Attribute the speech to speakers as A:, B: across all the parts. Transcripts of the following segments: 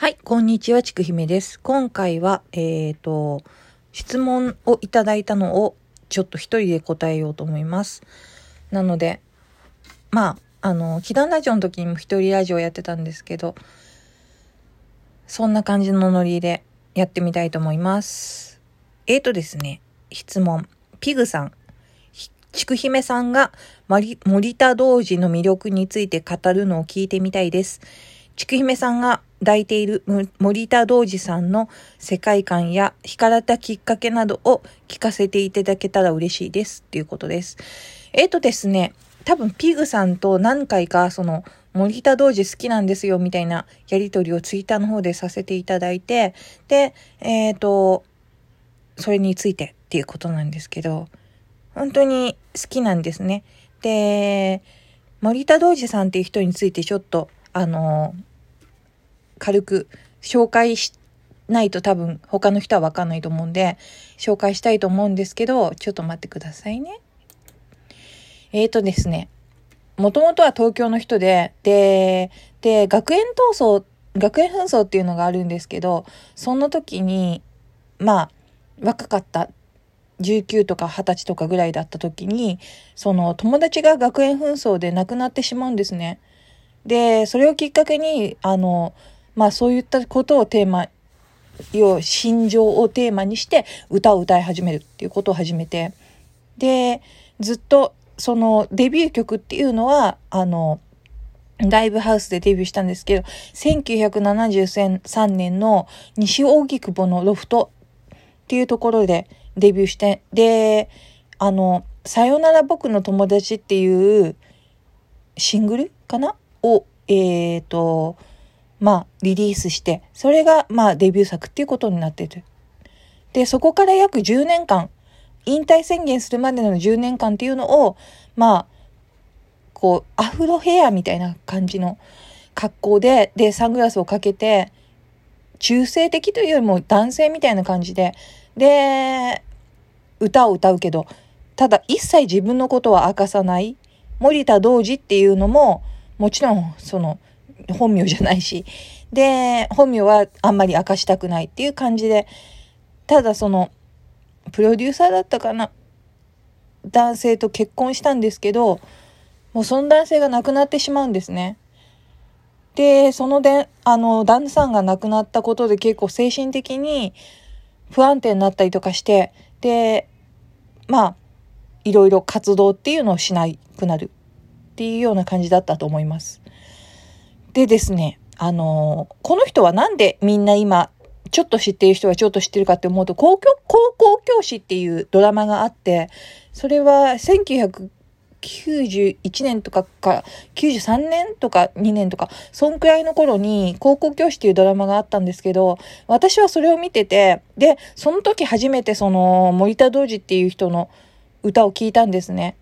A: はい、こんにちは、ちくひめです。今回は、えっ、と、質問をいただいたのを、ちょっと一人で答えようと思います。なので、まあ、あの、祈願ラジオの時にも一人ラジオやってたんですけど、そんな感じのノリでやってみたいと思います。えーとですね、質問。ピグさん。ちくひめさんが森田童子の魅力について語るのを聞いてみたいです。ちくひめさんが抱いている森田童子さんの世界観や惹かれたきっかけなどを聞かせていただけたら嬉しいです。っていうことです。えっ、とですね、多分ピグさんと何回かその森田童子好きなんですよみたいなやりとりをツイッターの方でさせていただいて、で、えっ、と、それについてっていうことなんですけど、本当に好きなんですね。で、森田童子さんっていう人についてちょっと、あの、軽く紹介しないと多分他の人はわかんないと思うんで、紹介したいと思うんですけど、ちょっと待ってくださいね。えーとですね、もともとは東京の人で、で、で、学園闘争、学園紛争っていうのがあるんですけど、その時に、まあ、若かった19とか20歳とかぐらいだった時に、その友達が学園紛争で亡くなってしまうんですね。で、それをきっかけに、あの、まあそういったことをテーマ、要、心情をテーマにして歌を歌い始めるっていうことを始めて、で、ずっとそのデビュー曲っていうのは、あの、ライブハウスでデビューしたんですけど、1973年の西荻窪のロフトっていうところでデビューして、で、あの、さよなら僕の友達っていうシングルかな？を、えっ、と、まあ、リリースして、それが、まあ、デビュー作っていうことになってる。で、そこから約10年間、引退宣言するまでの10年間っていうのを、まあ、こう、アフロヘアみたいな感じの格好で、で、サングラスをかけて、中性的というよりも男性みたいな感じで、で、歌を歌うけど、ただ一切自分のことは明かさない。森田童子っていうのも、もちろん、その、本名じゃないし、で、本名はあんまり明かしたくないっていう感じで、ただその、プロデューサーだったかな男性と結婚したんですけど、もうその男性が亡くなってしまうんですね。で、そので、あの、旦那さんが亡くなったことで結構精神的に不安定になったりとかして、で、まあ、いろいろ活動っていうのをしなくなるっていうような感じだったと思います。でですね、あの、この人はなんでみんな今、ちょっと知っている人はちょっと知ってるかって思うと、高校高校教師っていうドラマがあって、それは1991年とかか、93年とか2年とか、そんくらいの頃に高校教師っていうドラマがあったんですけど、私はそれを見てて、で、その時初めてその森田童子っていう人の歌を聞いたんですね。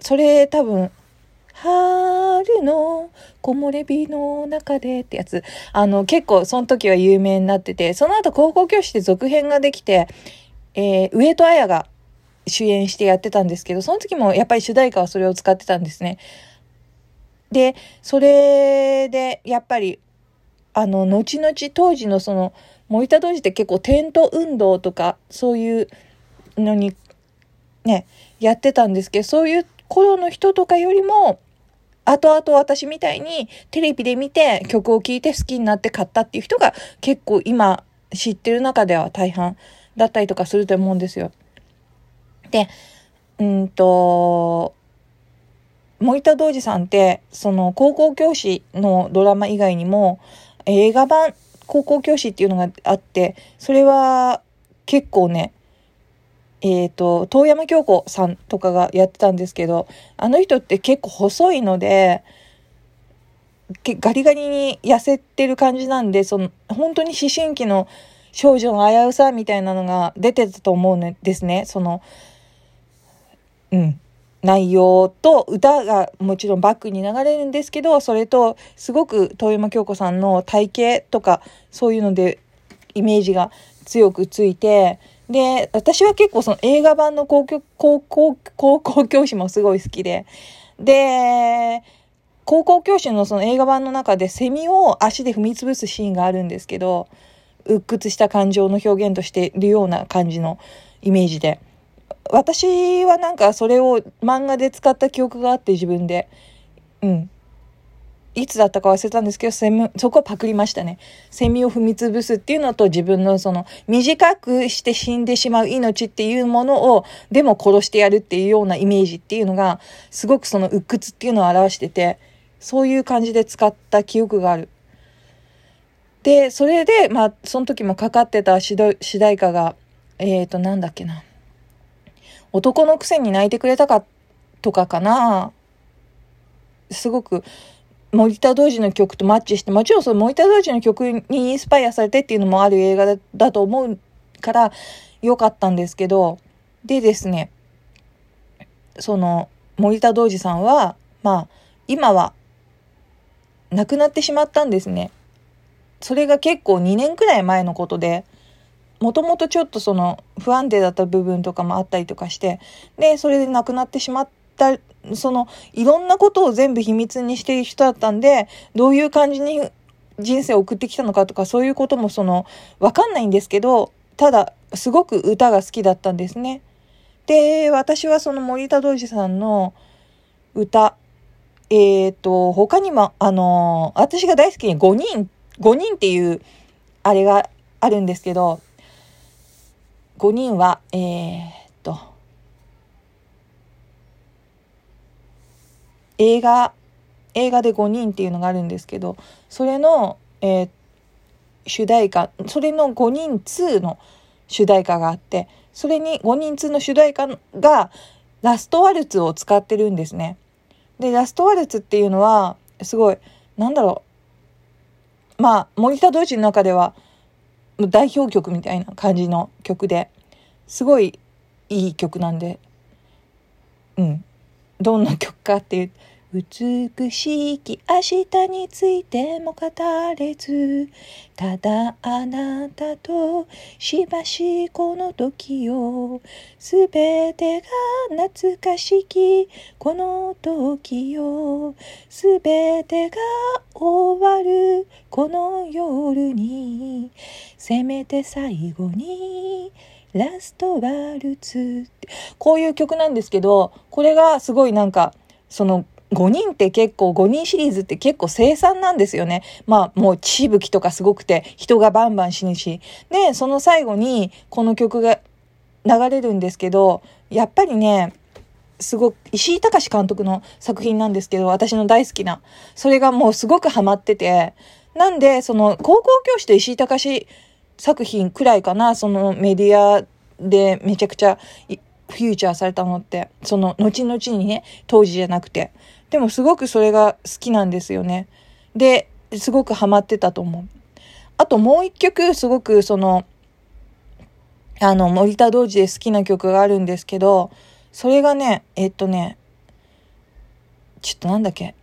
A: それ多分、春の木漏れ日の中でってやつ。あの、結構その時は有名になってて、その後高校教師で続編ができて、えー、上戸彩が主演してやってたんですけど、その時もやっぱり主題歌はそれを使ってたんですね。で、それで、やっぱり、あの、後々当時のその、森田童子って結構テント運動とか、そういうのに、ね、やってたんですけど、そういう頃の人とかよりも、後々私みたいにテレビで見て曲を聴いて好きになって買ったっていう人が結構今知ってる中では大半だったりとかすると思うんですよ。で、うんと、森田童子さんって、その高校教師のドラマ以外にも映画版高校教師っていうのがあって、それは結構ね、えっ、と、遠山京子さんとかがやってたんですけど、あの人って結構細いので、ガリガリに痩せてる感じなんで、その、本当に思春期の少女の危うさみたいなのが出てたと思うんですね。その、うん。内容と歌がもちろんバックに流れるんですけど、それとすごく遠山京子さんの体型とかそういうのでイメージが強くついて、で、私は結構その映画版の高校、高校、高校教師もすごい好きで、で、高校教師のその映画版の中でセミを足で踏み潰すシーンがあるんですけど、鬱屈した感情の表現としているような感じのイメージで。私はなんかそれを漫画で使った記憶があって自分で。うん。いつだったか忘れたんですけど、セミ、そこはパクりましたね。セミを踏み潰すっていうのと自分のその短くして死んでしまう命っていうものをでも殺してやるっていうようなイメージっていうのがすごくその鬱屈っていうのを表してて、そういう感じで使った記憶がある。で、それで、まあ、その時もかかってた主題歌が、えっ、ー、と、なんだっけな。男のくせに泣いてくれたかとかかな。すごく森田童子の曲とマッチして、もちろんその森田童子の曲にインスパイアされてっていうのもある映画だと思うから良かったんですけど、でですね、その森田童子さんは、まあ、今は亡くなってしまったんですね。それが結構2年くらい前のことで、もともとちょっとその不安定だった部分とかもあったりとかして、で、それで亡くなってしまった、その、いろんなことを全部秘密にしている人だったんで、どういう感じに人生を送ってきたのかとか、そういうこともその、わかんないんですけど、ただ、すごく歌が好きだったんですね。で、私はその森田童子さんの歌、えっ、ー、と、他にも、あの、私が大好きに5人、5人っていう、あれがあるんですけど、5人は、えー、っと、映画、映画で5人っていうのがあるんですけど、それの、えー、主題歌、それの5人2の主題歌があって、それに5人2の主題歌がラストワルツを使ってるんですね。で、ラストワルツっていうのは、すごい、なんだろう。まあ、森田童子の中では、代表曲みたいな感じの曲で、すごいいい曲なんで、うん。どんな曲かっていう美しき明日についても語れず。ただあなたとしばしこの時をすべてが懐かしきこの時をすべてが終わるこの夜に。せめて最後にラストワルツ。こういう曲なんですけどこれがすごいなんかその5人って結構、5人シリーズって結構生産なんですよね。まあもう血吹きとかすごくて人がバンバン死ぬし。で、その最後にこの曲が流れるんですけど、やっぱりね、すごく、石井隆監督の作品なんですけど、私の大好きな。それがもうすごくハマってて。なんで、その、高校教師と石井隆作品くらいかな、そのメディアでめちゃくちゃフューチャーされたのって、その後々にね、当時じゃなくて。でもすごくそれが好きなんですよね。で、すごくハマってたと思う。あともう一曲、すごくその、あの、森田童子で好きな曲があるんですけど、それがね、えっとね、ちょっとなんだっけ。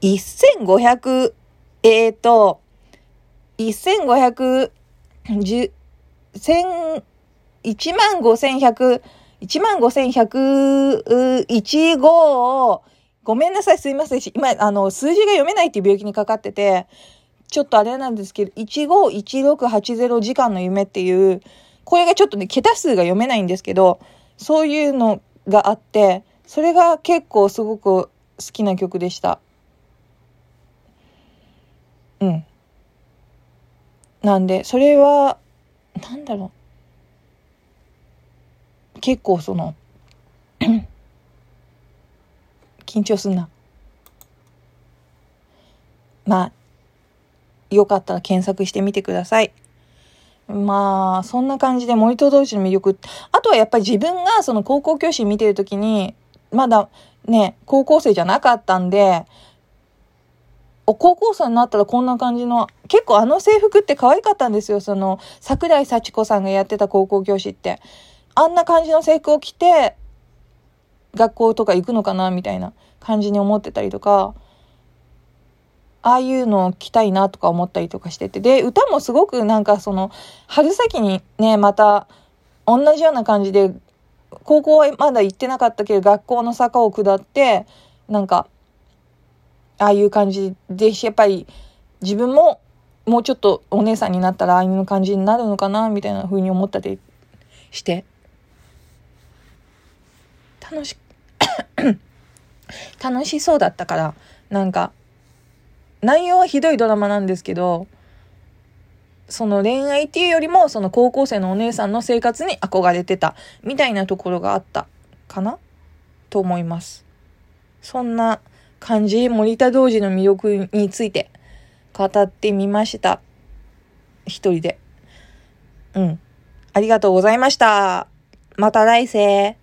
A: 1500、えっ、ー、と、1500、10、1000、15,100、15,101号五、ごめんなさい、すいません。今、あの、数字が読めないっていう病気にかかってて、ちょっとあれなんですけど、五一六八ゼロ時間の夢っていう、これがちょっとね、桁数が読めないんですけど、そういうのがあって、それが結構すごく好きな曲でした。うん。なんで、それは、なんだろう結構その 緊張すんな。まあ、よかったら検索してみてください。まあ、そんな感じで森戸同士の魅力。あとはやっぱり自分がその高校教師見てるときに、まだね、高校生じゃなかったんで、お高校生になったらこんな感じの、結構あの制服って可愛かったんですよ。その、桜井幸子さんがやってた高校教師って。あんな感じの制服を着て、学校とか行くのかなみたいな感じに思ってたりとか、ああいうのを着たいなとか思ったりとかしてて。で、歌もすごくなんかその、春先にね、また、同じような感じで、高校はまだ行ってなかったけど、学校の坂を下って、なんか、ああいう感じで、やっぱり自分ももうちょっとお姉さんになったらああいう感じになるのかな、みたいな風に思ったりして、楽し、楽しそうだったから、なんか、内容はひどいドラマなんですけど、その恋愛っていうよりも、その高校生のお姉さんの生活に憧れてた、みたいなところがあったかな？と思います。そんな感じ、森田童子の魅力について語ってみました。一人で。うん。ありがとうございました。また来世。